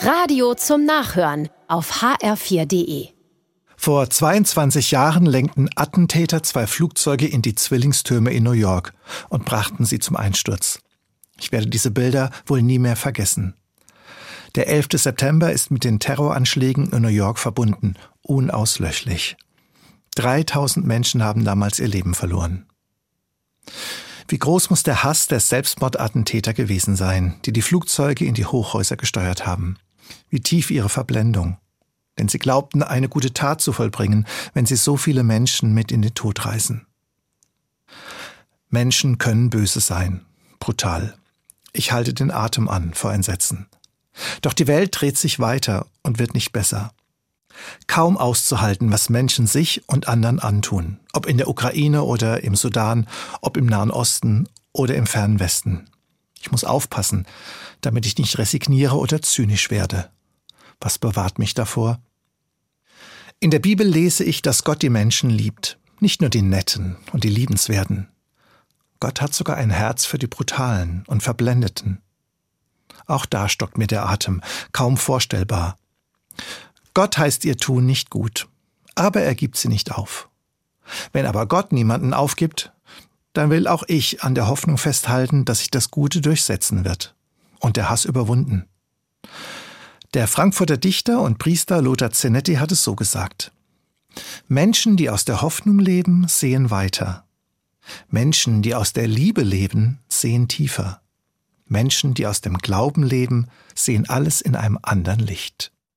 Radio zum Nachhören auf hr4.de. Vor 22 Jahren lenkten Attentäter zwei Flugzeuge in die Zwillingstürme in New York und brachten sie zum Einsturz. Ich werde diese Bilder wohl nie mehr vergessen. Der 11. September ist mit den Terroranschlägen in New York verbunden, unauslöschlich. 3000 Menschen haben damals ihr Leben verloren. Wie groß muss der Hass der Selbstmordattentäter gewesen sein, die die Flugzeuge in die Hochhäuser gesteuert haben? Wie tief ihre Verblendung? Denn sie glaubten, eine gute Tat zu vollbringen, wenn sie so viele Menschen mit in den Tod reißen. Menschen können böse sein, brutal. Ich halte den Atem an vor Entsetzen. Doch die Welt dreht sich weiter und wird nicht besser. Kaum auszuhalten, was Menschen sich und anderen antun, ob in der Ukraine oder im Sudan, ob im Nahen Osten oder im fernen Westen. Ich muss aufpassen, damit ich nicht resigniere oder zynisch werde. Was bewahrt mich davor? In der Bibel lese ich, dass Gott die Menschen liebt, nicht nur die Netten und die Liebenswerten. Gott hat sogar ein Herz für die Brutalen und Verblendeten. Auch da stockt mir der Atem, kaum vorstellbar. Gott heißt ihr Tun nicht gut, aber er gibt sie nicht auf. Wenn aber Gott niemanden aufgibt, dann will auch ich an der Hoffnung festhalten, dass sich das Gute durchsetzen wird und der Hass überwunden. Der Frankfurter Dichter und Priester Lothar Zenetti hat es so gesagt. Menschen, die aus der Hoffnung leben, sehen weiter. Menschen, die aus der Liebe leben, sehen tiefer. Menschen, die aus dem Glauben leben, sehen alles in einem anderen Licht.